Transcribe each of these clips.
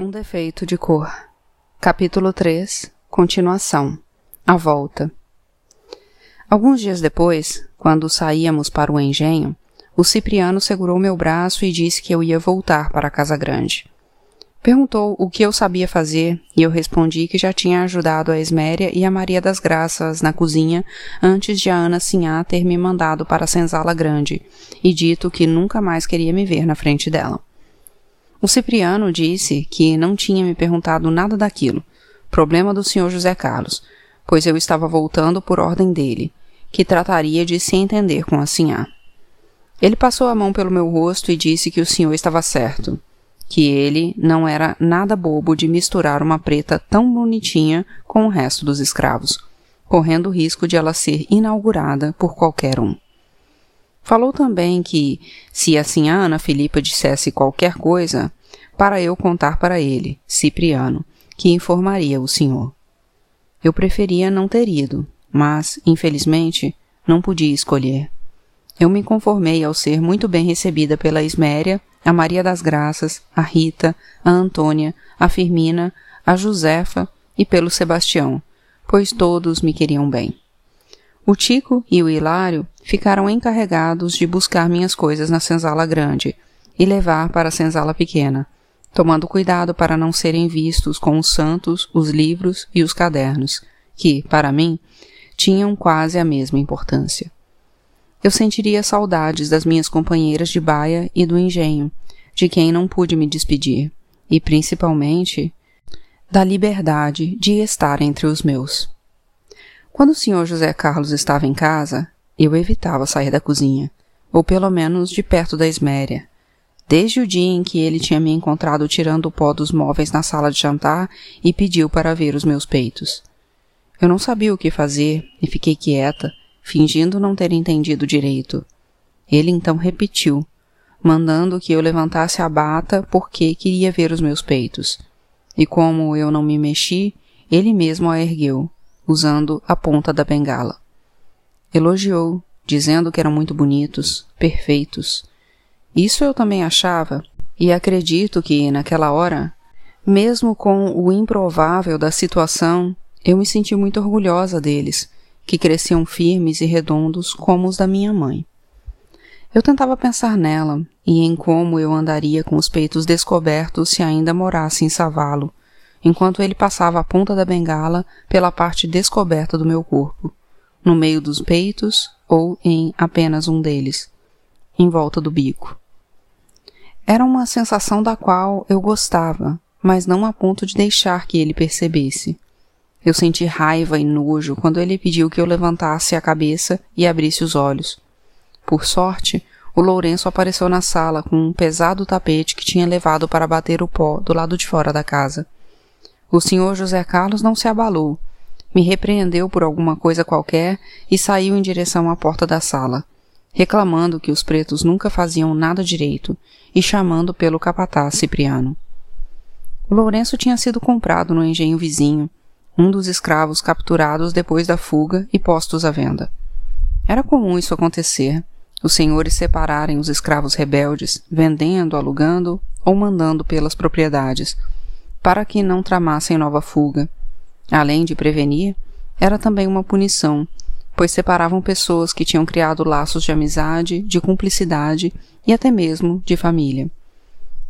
Um defeito de cor. Capítulo 3. Continuação. A volta. Alguns dias depois, quando saíamos para o engenho, o Cipriano segurou meu braço e disse que eu ia voltar para a Casa Grande. Perguntou o que eu sabia fazer e eu respondi que já tinha ajudado a Esméria e a Maria das Graças na cozinha antes de a Ana Sinhá ter me mandado para a senzala grande e dito que nunca mais queria me ver na frente dela. O Cipriano disse que não tinha me perguntado nada daquilo, problema do senhor José Carlos, pois eu estava voltando por ordem dele, que trataria de se entender com a sinhá. Ele passou a mão pelo meu rosto e disse que o senhor estava certo, que ele não era nada bobo de misturar uma preta tão bonitinha com o resto dos escravos, correndo o risco de ela ser inaugurada por qualquer um. Falou também que, se assim a Ana Filipa dissesse qualquer coisa, para eu contar para ele, Cipriano, que informaria o senhor. Eu preferia não ter ido, mas, infelizmente, não podia escolher. Eu me conformei ao ser muito bem recebida pela Isméria, a Maria das Graças, a Rita, a Antônia, a Firmina, a Josefa e pelo Sebastião, pois todos me queriam bem. O Tico e o Hilário ficaram encarregados de buscar minhas coisas na senzala grande e levar para a senzala pequena, tomando cuidado para não serem vistos com os santos, os livros e os cadernos, que, para mim, tinham quase a mesma importância. Eu sentiria saudades das minhas companheiras de baia e do engenho, de quem não pude me despedir, e principalmente da liberdade de estar entre os meus. Quando o senhor José Carlos estava em casa, eu evitava sair da cozinha, ou pelo menos de perto da esméria. Desde o dia em que ele tinha me encontrado tirando o pó dos móveis na sala de jantar e pediu para ver os meus peitos. Eu não sabia o que fazer e fiquei quieta, fingindo não ter entendido direito. Ele então repetiu, mandando que eu levantasse a bata porque queria ver os meus peitos. E como eu não me mexi, ele mesmo a ergueu usando a ponta da bengala. Elogiou, dizendo que eram muito bonitos, perfeitos. Isso eu também achava, e acredito que, naquela hora, mesmo com o improvável da situação, eu me senti muito orgulhosa deles, que cresciam firmes e redondos como os da minha mãe. Eu tentava pensar nela e em como eu andaria com os peitos descobertos se ainda morasse em Savalo, enquanto ele passava a ponta da bengala pela parte descoberta do meu corpo, no meio dos peitos ou em apenas um deles, em volta do bico. Era uma sensação da qual eu gostava, mas não a ponto de deixar que ele percebesse. Eu senti raiva e nojo quando ele pediu que eu levantasse a cabeça e abrisse os olhos. Por sorte, o Lourenço apareceu na sala com um pesado tapete que tinha levado para bater o pó do lado de fora da casa. O senhor José Carlos não se abalou. Me repreendeu por alguma coisa qualquer e saiu em direção à porta da sala, reclamando que os pretos nunca faziam nada direito e chamando pelo capataz Cipriano. O Lourenço tinha sido comprado no engenho vizinho, um dos escravos capturados depois da fuga e postos à venda. Era comum isso acontecer, os senhores separarem os escravos rebeldes, vendendo, alugando ou mandando pelas propriedades, para que não tramassem nova fuga. Além de prevenir, era também uma punição, pois separavam pessoas que tinham criado laços de amizade, de cumplicidade e até mesmo de família.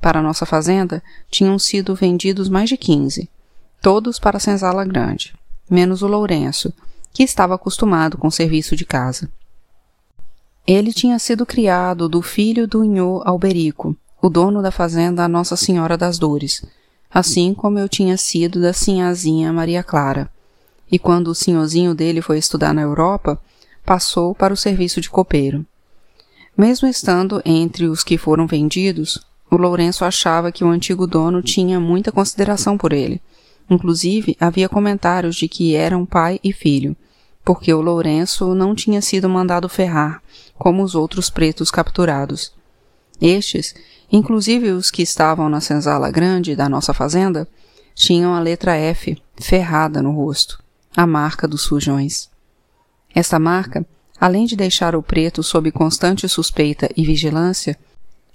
Para nossa fazenda, tinham sido vendidos mais de quinze, todos para a senzala grande, menos o Lourenço, que estava acostumado com o serviço de casa. Ele tinha sido criado do filho do Inhô Alberico, o dono da fazenda Nossa Senhora das Dores, assim como eu tinha sido da sinhazinha Maria Clara. E quando o senhorzinho dele foi estudar na Europa, passou para o serviço de copeiro. Mesmo estando entre os que foram vendidos, o Lourenço achava que o antigo dono tinha muita consideração por ele. Inclusive, havia comentários de que eram pai e filho, porque o Lourenço não tinha sido mandado ferrar, como os outros pretos capturados. Estes Inclusive os que estavam na senzala grande da nossa fazenda tinham a letra F ferrada no rosto, a marca dos fujões. Esta marca, além de deixar o preto sob constante suspeita e vigilância,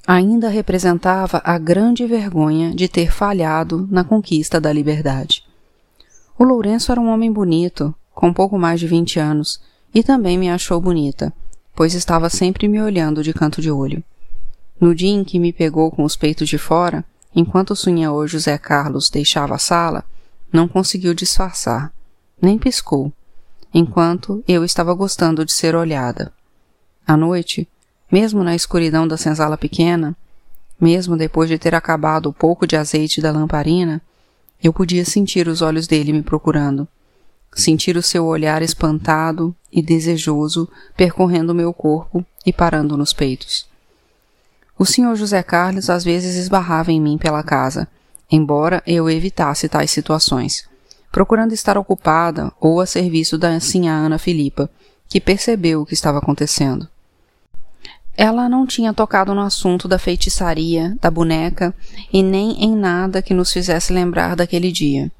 ainda representava a grande vergonha de ter falhado na conquista da liberdade. O Lourenço era um homem bonito, com pouco mais de vinte anos, e também me achou bonita, pois estava sempre me olhando de canto de olho. No dia em que me pegou com os peitos de fora, enquanto o sonhador José Carlos deixava a sala, não conseguiu disfarçar, nem piscou, enquanto eu estava gostando de ser olhada. À noite, mesmo na escuridão da senzala pequena, mesmo depois de ter acabado o pouco de azeite da lamparina, eu podia sentir os olhos dele me procurando, sentir o seu olhar espantado e desejoso percorrendo meu corpo e parando nos peitos. O senhor José Carlos às vezes esbarrava em mim pela casa, embora eu evitasse tais situações, procurando estar ocupada ou a serviço da sinhá Ana Filipa, que percebeu o que estava acontecendo. Ela não tinha tocado no assunto da feitiçaria, da boneca e nem em nada que nos fizesse lembrar daquele dia.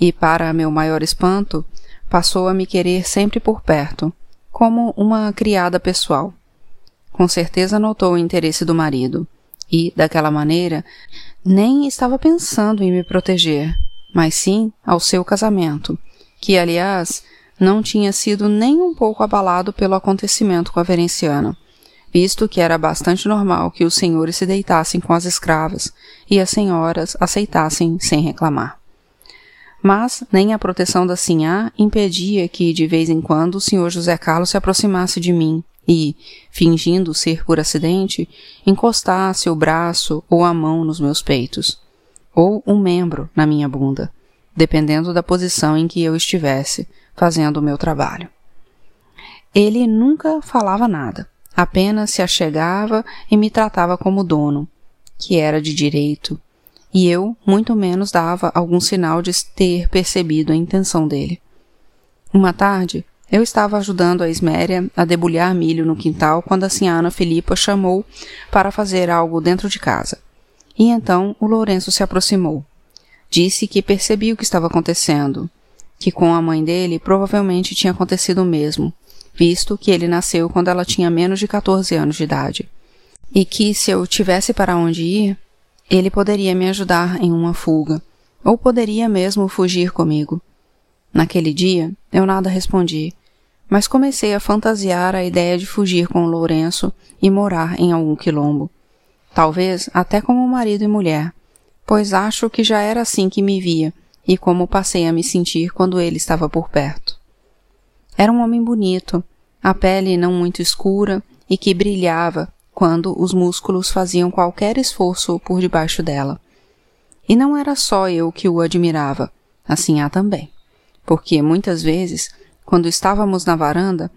E, para meu maior espanto, passou a me querer sempre por perto, como uma criada pessoal. Com certeza notou o interesse do marido, e, daquela maneira, nem estava pensando em me proteger, mas sim ao seu casamento, que, aliás, não tinha sido nem um pouco abalado pelo acontecimento com a verenciana visto que era bastante normal que os senhores se deitassem com as escravas e as senhoras aceitassem sem reclamar. Mas nem a proteção da sinhá impedia que, de vez em quando, o senhor José Carlos se aproximasse de mim e, fingindo ser por acidente, encostasse o braço ou a mão nos meus peitos, ou um membro na minha bunda, dependendo da posição em que eu estivesse fazendo o meu trabalho. Ele nunca falava nada, apenas se achegava e me tratava como dono, que era de direito, e eu muito menos dava algum sinal de ter percebido a intenção dele. Uma tarde, eu estava ajudando a Esméria a debulhar milho no quintal quando a senhora Filipa chamou para fazer algo dentro de casa. E então o Lourenço se aproximou. Disse que percebia o que estava acontecendo, que com a mãe dele provavelmente tinha acontecido o mesmo, visto que ele nasceu quando ela tinha menos de 14 anos de idade, e que se eu tivesse para onde ir, ele poderia me ajudar em uma fuga, ou poderia mesmo fugir comigo. Naquele dia, eu nada respondi, mas comecei a fantasiar a ideia de fugir com o Lourenço e morar em algum quilombo. Talvez até como marido e mulher, pois acho que já era assim que me via e como passei a me sentir quando ele estava por perto. Era um homem bonito, a pele não muito escura e que brilhava quando os músculos faziam qualquer esforço por debaixo dela. E não era só eu que o admirava, assim há também, porque muitas vezes, quando estávamos na varanda,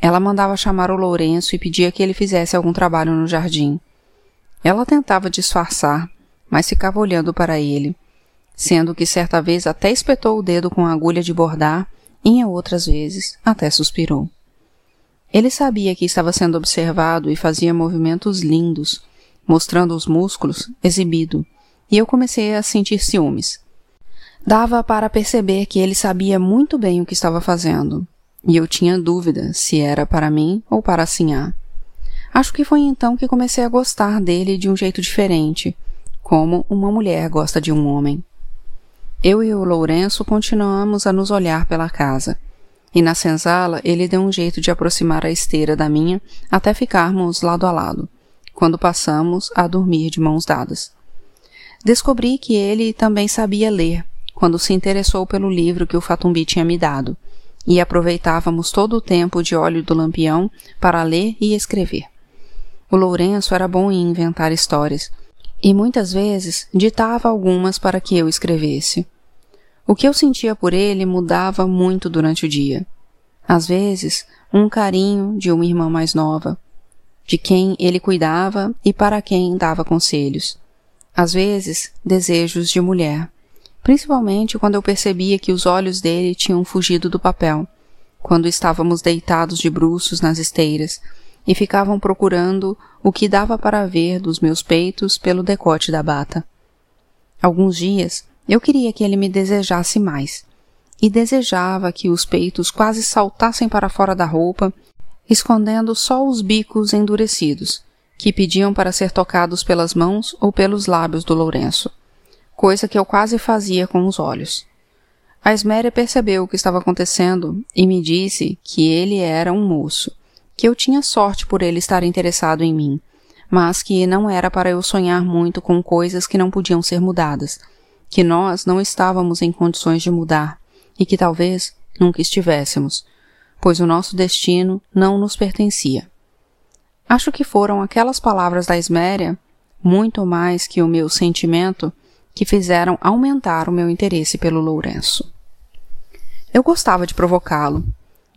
ela mandava chamar o Lourenço e pedia que ele fizesse algum trabalho no jardim. Ela tentava disfarçar, mas ficava olhando para ele, sendo que certa vez até espetou o dedo com a agulha de bordar e em outras vezes até suspirou. Ele sabia que estava sendo observado e fazia movimentos lindos, mostrando os músculos exibido, e eu comecei a sentir ciúmes. Dava para perceber que ele sabia muito bem o que estava fazendo, e eu tinha dúvida se era para mim ou para Sinhá. Acho que foi então que comecei a gostar dele de um jeito diferente, como uma mulher gosta de um homem. Eu e o Lourenço continuamos a nos olhar pela casa. E na senzala ele deu um jeito de aproximar a esteira da minha até ficarmos lado a lado, quando passamos a dormir de mãos dadas. Descobri que ele também sabia ler, quando se interessou pelo livro que o Fatumbi tinha me dado, e aproveitávamos todo o tempo de óleo do lampião para ler e escrever. O Lourenço era bom em inventar histórias, e muitas vezes ditava algumas para que eu escrevesse. O que eu sentia por ele mudava muito durante o dia. Às vezes, um carinho de uma irmã mais nova, de quem ele cuidava e para quem dava conselhos. Às vezes, desejos de mulher, principalmente quando eu percebia que os olhos dele tinham fugido do papel, quando estávamos deitados de bruços nas esteiras, e ficavam procurando o que dava para ver dos meus peitos pelo decote da bata. Alguns dias eu queria que ele me desejasse mais, e desejava que os peitos quase saltassem para fora da roupa, escondendo só os bicos endurecidos, que pediam para ser tocados pelas mãos ou pelos lábios do Lourenço, coisa que eu quase fazia com os olhos. A Esméria percebeu o que estava acontecendo e me disse que ele era um moço, que eu tinha sorte por ele estar interessado em mim, mas que não era para eu sonhar muito com coisas que não podiam ser mudadas, que nós não estávamos em condições de mudar e que talvez nunca estivéssemos, pois o nosso destino não nos pertencia. Acho que foram aquelas palavras da Esméria, muito mais que o meu sentimento, que fizeram aumentar o meu interesse pelo Lourenço. Eu gostava de provocá-lo.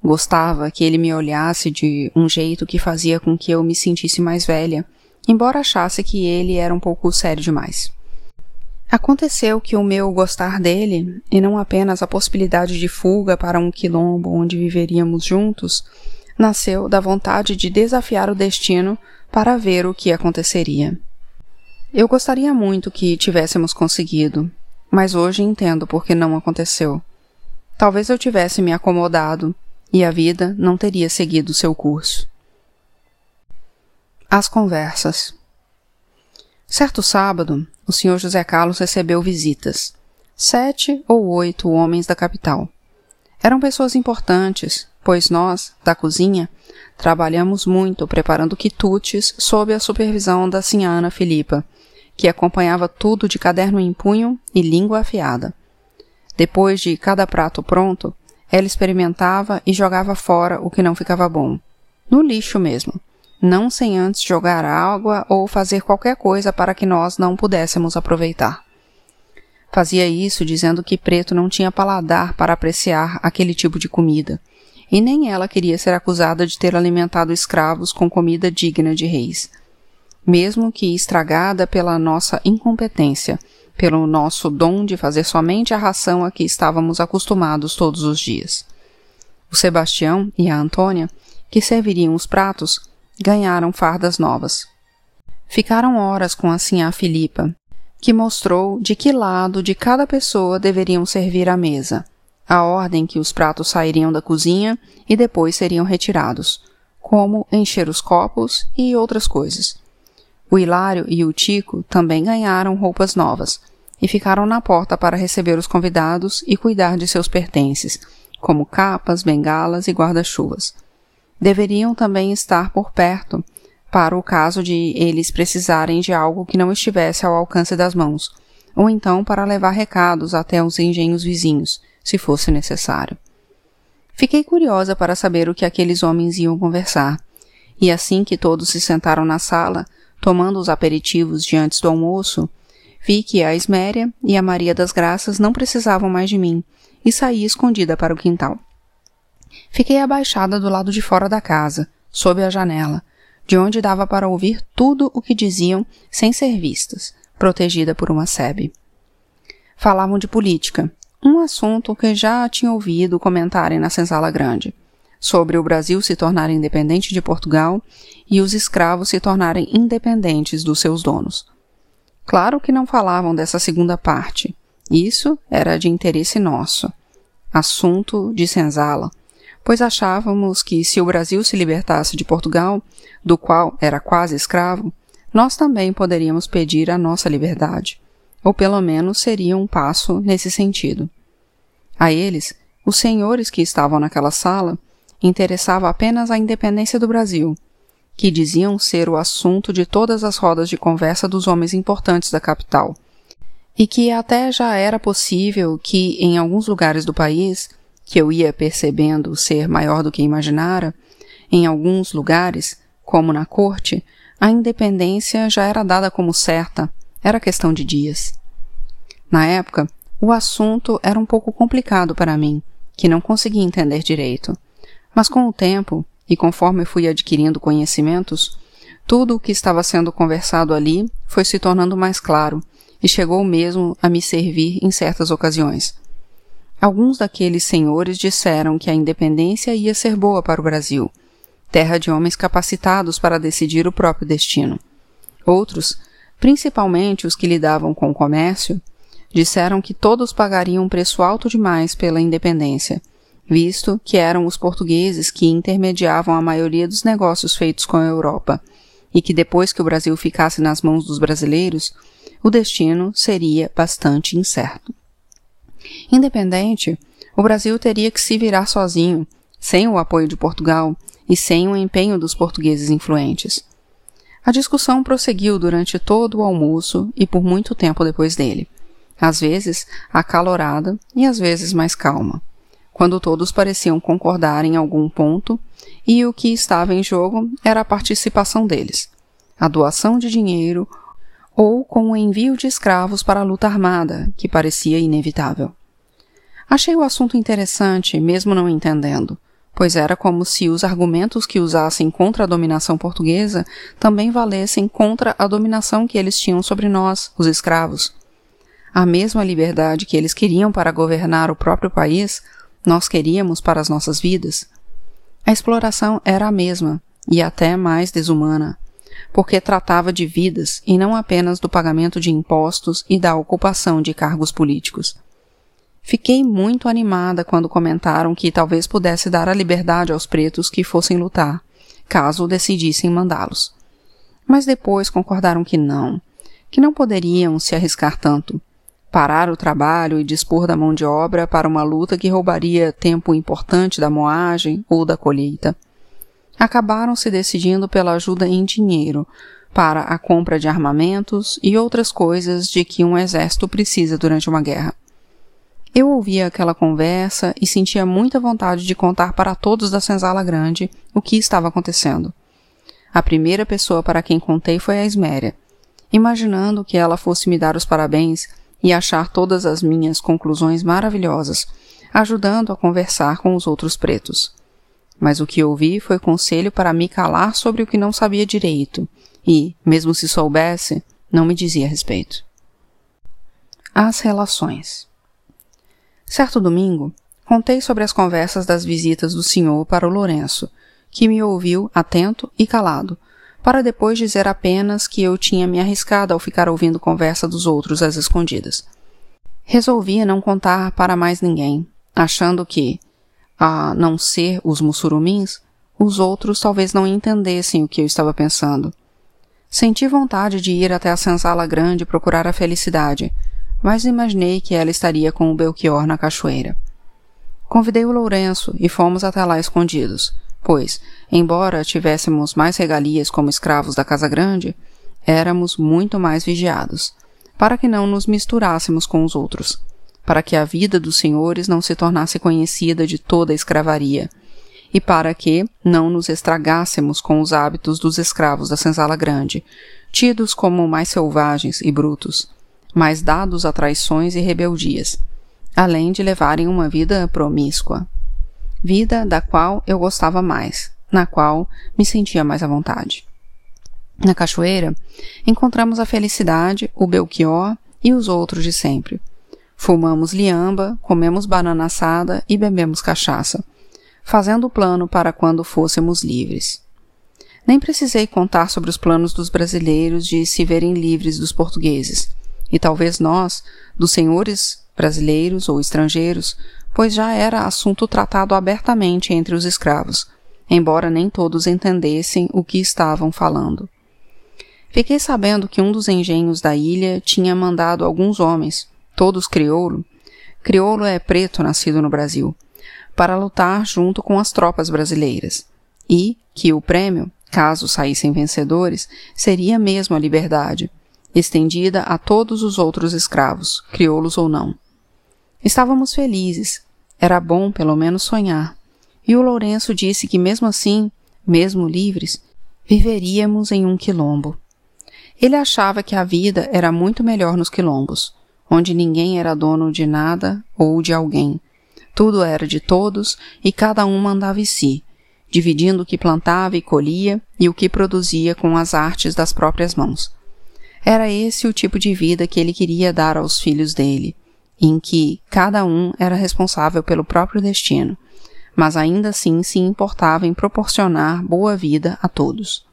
Gostava que ele me olhasse de um jeito que fazia com que eu me sentisse mais velha, embora achasse que ele era um pouco sério demais. Aconteceu que o meu gostar dele, e não apenas a possibilidade de fuga para um quilombo onde viveríamos juntos, nasceu da vontade de desafiar o destino para ver o que aconteceria. Eu gostaria muito que tivéssemos conseguido, mas hoje entendo por que não aconteceu. Talvez eu tivesse me acomodado e a vida não teria seguido seu curso. As conversas. Certo sábado, o Sr. José Carlos recebeu visitas. Sete ou oito homens da capital. Eram pessoas importantes, pois nós, da cozinha, trabalhamos muito preparando quitutes sob a supervisão da Sinha Ana Filipa, que acompanhava tudo de caderno em punho e língua afiada. Depois de cada prato pronto, ela experimentava e jogava fora o que não ficava bom. No lixo mesmo. Não sem antes jogar água ou fazer qualquer coisa para que nós não pudéssemos aproveitar. Fazia isso dizendo que Preto não tinha paladar para apreciar aquele tipo de comida, e nem ela queria ser acusada de ter alimentado escravos com comida digna de reis mesmo que estragada pela nossa incompetência, pelo nosso dom de fazer somente a ração a que estávamos acostumados todos os dias. O Sebastião e a Antônia, que serviriam os pratos, ganharam fardas novas. Ficaram horas com a sinhá Filipa, que mostrou de que lado de cada pessoa deveriam servir a mesa, a ordem que os pratos sairiam da cozinha e depois seriam retirados, como encher os copos e outras coisas. O Hilário e o Tico também ganharam roupas novas e ficaram na porta para receber os convidados e cuidar de seus pertences, como capas, bengalas e guarda-chuvas. Deveriam também estar por perto, para o caso de eles precisarem de algo que não estivesse ao alcance das mãos, ou então para levar recados até os engenhos vizinhos, se fosse necessário. Fiquei curiosa para saber o que aqueles homens iam conversar, e assim que todos se sentaram na sala, Tomando os aperitivos de antes do almoço, vi que a Esméria e a Maria das Graças não precisavam mais de mim e saí escondida para o quintal. Fiquei abaixada do lado de fora da casa, sob a janela, de onde dava para ouvir tudo o que diziam sem ser vistas, protegida por uma sebe. Falavam de política, um assunto que já tinha ouvido comentarem na senzala grande sobre o Brasil se tornar independente de Portugal e os escravos se tornarem independentes dos seus donos. Claro que não falavam dessa segunda parte. Isso era de interesse nosso. Assunto de senzala, pois achávamos que se o Brasil se libertasse de Portugal, do qual era quase escravo, nós também poderíamos pedir a nossa liberdade, ou pelo menos seria um passo nesse sentido. A eles, os senhores que estavam naquela sala, interessava apenas a independência do Brasil, que diziam ser o assunto de todas as rodas de conversa dos homens importantes da capital, e que até já era possível que, em alguns lugares do país, que eu ia percebendo ser maior do que imaginara, em alguns lugares, como na corte, a independência já era dada como certa, era questão de dias. Na época, o assunto era um pouco complicado para mim, que não conseguia entender direito. Mas com o tempo, e conforme fui adquirindo conhecimentos, tudo o que estava sendo conversado ali foi se tornando mais claro e chegou mesmo a me servir em certas ocasiões. Alguns daqueles senhores disseram que a independência ia ser boa para o Brasil, terra de homens capacitados para decidir o próprio destino. Outros, principalmente os que lidavam com o comércio, disseram que todos pagariam um preço alto demais pela independência visto que eram os portugueses que intermediavam a maioria dos negócios feitos com a Europa, e que depois que o Brasil ficasse nas mãos dos brasileiros, o destino seria bastante incerto. Independente, o Brasil teria que se virar sozinho, sem o apoio de Portugal e sem o empenho dos portugueses influentes. A discussão prosseguiu durante todo o almoço e por muito tempo depois dele, às vezes acalorada e às vezes mais calma, quando todos pareciam concordar em algum ponto e o que estava em jogo era a participação deles, a doação de dinheiro ou com o envio de escravos para a luta armada, que parecia inevitável. Achei o assunto interessante, mesmo não entendendo, pois era como se os argumentos que usassem contra a dominação portuguesa também valessem contra a dominação que eles tinham sobre nós, os escravos. A mesma liberdade que eles queriam para governar o próprio país, nós queríamos para as nossas vidas. A exploração era a mesma, e até mais desumana, porque tratava de vidas e não apenas do pagamento de impostos e da ocupação de cargos políticos. Fiquei muito animada quando comentaram que talvez pudesse dar a liberdade aos pretos que fossem lutar, caso decidissem mandá-los. Mas depois concordaram que não, que não poderiam se arriscar tanto, parar o trabalho e dispor da mão de obra para uma luta que roubaria tempo importante da moagem ou da colheita. Acabaram se decidindo pela ajuda em dinheiro para a compra de armamentos e outras coisas de que um exército precisa durante uma guerra. Eu ouvia aquela conversa e sentia muita vontade de contar para todos da senzala grande o que estava acontecendo. A primeira pessoa para quem contei foi a Esméria, imaginando que ela fosse me dar os parabéns e achar todas as minhas conclusões maravilhosas, ajudando a conversar com os outros pretos. Mas o que ouvi foi conselho para me calar sobre o que não sabia direito e, mesmo se soubesse, não me dizia a respeito. As relações. Certo domingo, contei sobre as conversas das visitas do senhor para o Lourenço, que me ouviu atento e calado, para depois dizer apenas que eu tinha me arriscado ao ficar ouvindo conversa dos outros às escondidas. Resolvia não contar para mais ninguém, achando que, a não ser os mussurumins, os outros talvez não entendessem o que eu estava pensando. Senti vontade de ir até a senzala grande procurar a felicidade, mas imaginei que ela estaria com o Belchior na cachoeira. Convidei o Lourenço e fomos até lá escondidos, pois, embora tivéssemos mais regalias como escravos da Casa Grande, éramos muito mais vigiados, para que não nos misturássemos com os outros, para que a vida dos senhores não se tornasse conhecida de toda a escravaria, e para que não nos estragássemos com os hábitos dos escravos da senzala grande, tidos como mais selvagens e brutos, mais dados a traições e rebeldias, além de levarem uma vida promíscua. Vida da qual eu gostava mais, na qual me sentia mais à vontade. Na cachoeira, encontramos a felicidade, o Belchior e os outros de sempre. Fumamos liamba, comemos banana assada e bebemos cachaça, fazendo o plano para quando fôssemos livres. Nem precisei contar sobre os planos dos brasileiros de se verem livres dos portugueses, e talvez nós, dos senhores brasileiros ou estrangeiros, pois já era assunto tratado abertamente entre os escravos, embora nem todos entendessem o que estavam falando. Fiquei sabendo que um dos engenhos da ilha tinha mandado alguns homens, todos crioulo, crioulo é preto nascido no Brasil, para lutar junto com as tropas brasileiras, e que o prêmio, caso saíssem vencedores, seria mesmo a liberdade, estendida a todos os outros escravos, crioulos ou não. Estávamos felizes. Era bom, pelo menos, sonhar. E o Lourenço disse que, mesmo assim, mesmo livres, viveríamos em um quilombo. Ele achava que a vida era muito melhor nos quilombos, onde ninguém era dono de nada ou de alguém. Tudo era de todos e cada um mandava em si, dividindo o que plantava e colhia e o que produzia com as artes das próprias mãos. Era esse o tipo de vida que ele queria dar aos filhos dele, em que cada um era responsável pelo próprio destino, mas ainda assim se importava em proporcionar boa vida a todos.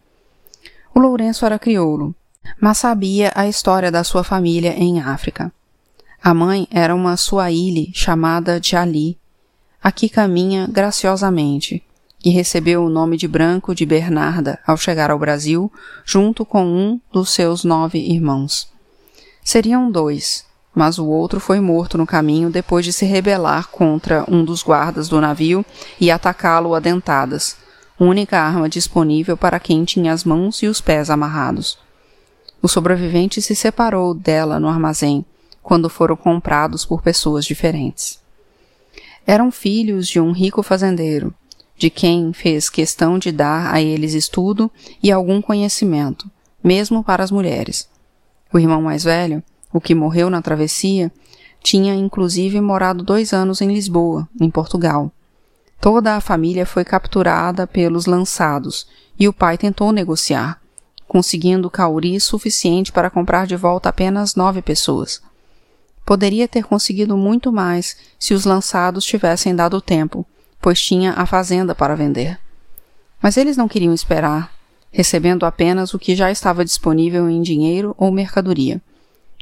O Lourenço era crioulo, mas sabia a história da sua família em África. A mãe era uma suaíli chamada de Ali, a que caminha graciosamente, e recebeu o nome de Branco de Bernarda ao chegar ao Brasil, junto com um dos seus nove irmãos. Seriam dois, mas o outro foi morto no caminho depois de se rebelar contra um dos guardas do navio e atacá-lo a dentadas, única arma disponível para quem tinha as mãos e os pés amarrados. O sobrevivente se separou dela no armazém, quando foram comprados por pessoas diferentes. Eram filhos de um rico fazendeiro, de quem fez questão de dar a eles estudo e algum conhecimento, mesmo para as mulheres. O irmão mais velho, o que morreu na travessia, tinha inclusive morado dois anos em Lisboa, em Portugal. Toda a família foi capturada pelos lançados e o pai tentou negociar, conseguindo cauri suficiente para comprar de volta apenas nove pessoas. Poderia ter conseguido muito mais se os lançados tivessem dado tempo, pois tinha a fazenda para vender. Mas eles não queriam esperar, recebendo apenas o que já estava disponível em dinheiro ou mercadoria.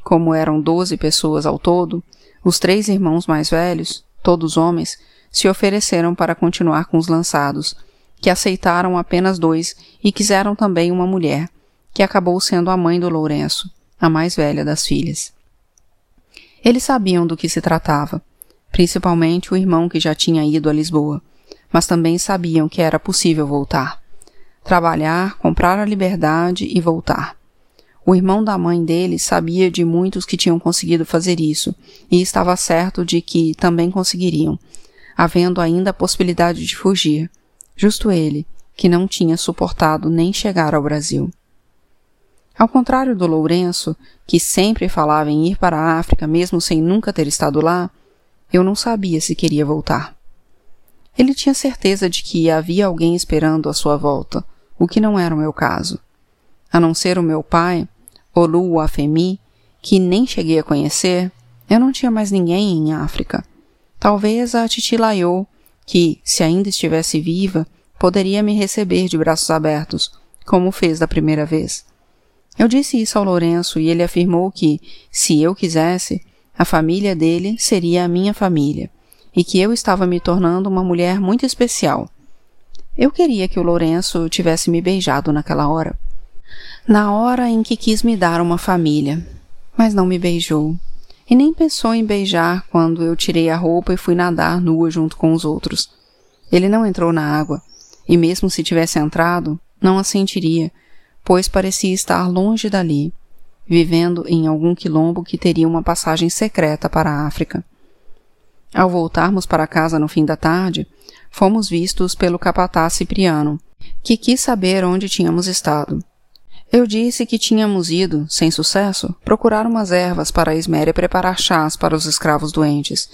Como eram doze pessoas ao todo, os três irmãos mais velhos, todos homens, se ofereceram para continuar com os lançados, que aceitaram apenas dois e quiseram também uma mulher, que acabou sendo a mãe do Lourenço, a mais velha das filhas. Eles sabiam do que se tratava, principalmente o irmão que já tinha ido a Lisboa, mas também sabiam que era possível voltar. Trabalhar, comprar a liberdade e voltar. O irmão da mãe dele sabia de muitos que tinham conseguido fazer isso e estava certo de que também conseguiriam, havendo ainda a possibilidade de fugir. Justo ele, que não tinha suportado nem chegar ao Brasil. Ao contrário do Lourenço, que sempre falava em ir para a África mesmo sem nunca ter estado lá, eu não sabia se queria voltar. Ele tinha certeza de que havia alguém esperando a sua volta, o que não era o meu caso. A não ser o meu pai, Olu Afemi, que nem cheguei a conhecer, eu não tinha mais ninguém em África. Talvez a Titi Laiô, que, se ainda estivesse viva, poderia me receber de braços abertos, como fez da primeira vez. Eu disse isso ao Lourenço e ele afirmou que, se eu quisesse, a família dele seria a minha família e que eu estava me tornando uma mulher muito especial. Eu queria que o Lourenço tivesse me beijado naquela hora. Na hora em que quis me dar uma família, mas não me beijou. E nem pensou em beijar quando eu tirei a roupa e fui nadar nua junto com os outros. Ele não entrou na água, e mesmo se tivesse entrado, não a sentiria, pois parecia estar longe dali, vivendo em algum quilombo que teria uma passagem secreta para a África. Ao voltarmos para casa no fim da tarde, fomos vistos pelo capataz Cipriano, que quis saber onde tínhamos estado. Eu disse que tínhamos ido, sem sucesso, procurar umas ervas para a Esméria preparar chás para os escravos doentes,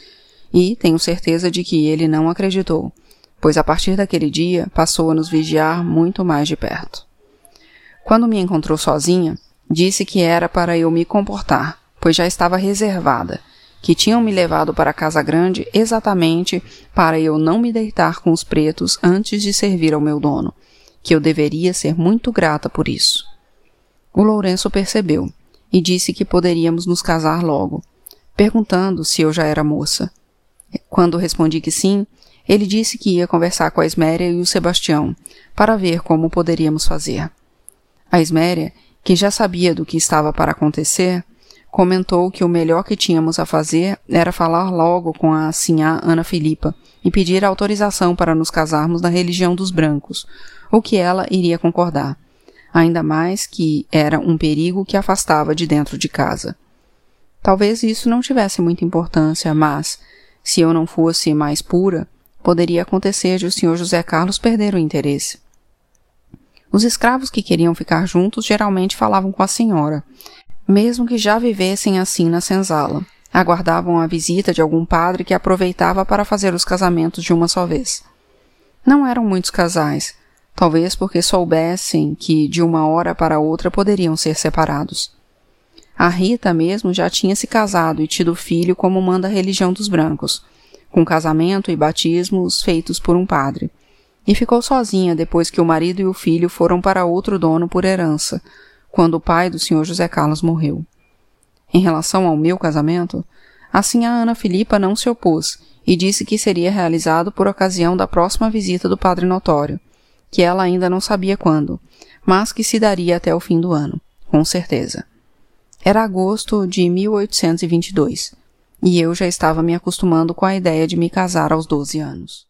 e tenho certeza de que ele não acreditou, pois a partir daquele dia passou a nos vigiar muito mais de perto. Quando me encontrou sozinha, Disse que era para eu me comportar, pois já estava reservada, que tinham me levado para a Casa Grande exatamente para eu não me deitar com os pretos antes de servir ao meu dono, que eu deveria ser muito grata por isso. O Lourenço percebeu e disse que poderíamos nos casar logo, perguntando se eu já era moça. Quando respondi que sim, ele disse que ia conversar com a Esméria e o Sebastião para ver como poderíamos fazer. A Esméria que já sabia do que estava para acontecer, comentou que o melhor que tínhamos a fazer era falar logo com a sinhá Ana Filipa e pedir autorização para nos casarmos na religião dos brancos, o que ela iria concordar, ainda mais que era um perigo que afastava de dentro de casa. Talvez isso não tivesse muita importância, mas, se eu não fosse mais pura, poderia acontecer de o Sr. José Carlos perder o interesse. Os escravos que queriam ficar juntos geralmente falavam com a senhora, mesmo que já vivessem assim na senzala. Aguardavam a visita de algum padre que aproveitava para fazer os casamentos de uma só vez. Não eram muitos casais, talvez porque soubessem que de uma hora para outra poderiam ser separados. A Rita mesmo já tinha se casado e tido filho como manda a religião dos brancos, com casamento e batismos feitos por um padre e ficou sozinha depois que o marido e o filho foram para outro dono por herança, quando o pai do senhor José Carlos morreu. Em relação ao meu casamento, assim a Ana Filipa não se opôs e disse que seria realizado por ocasião da próxima visita do Padre Notório, que ela ainda não sabia quando, mas que se daria até o fim do ano, com certeza. Era agosto de 1822, e eu já estava me acostumando com a ideia de me casar aos 12 anos.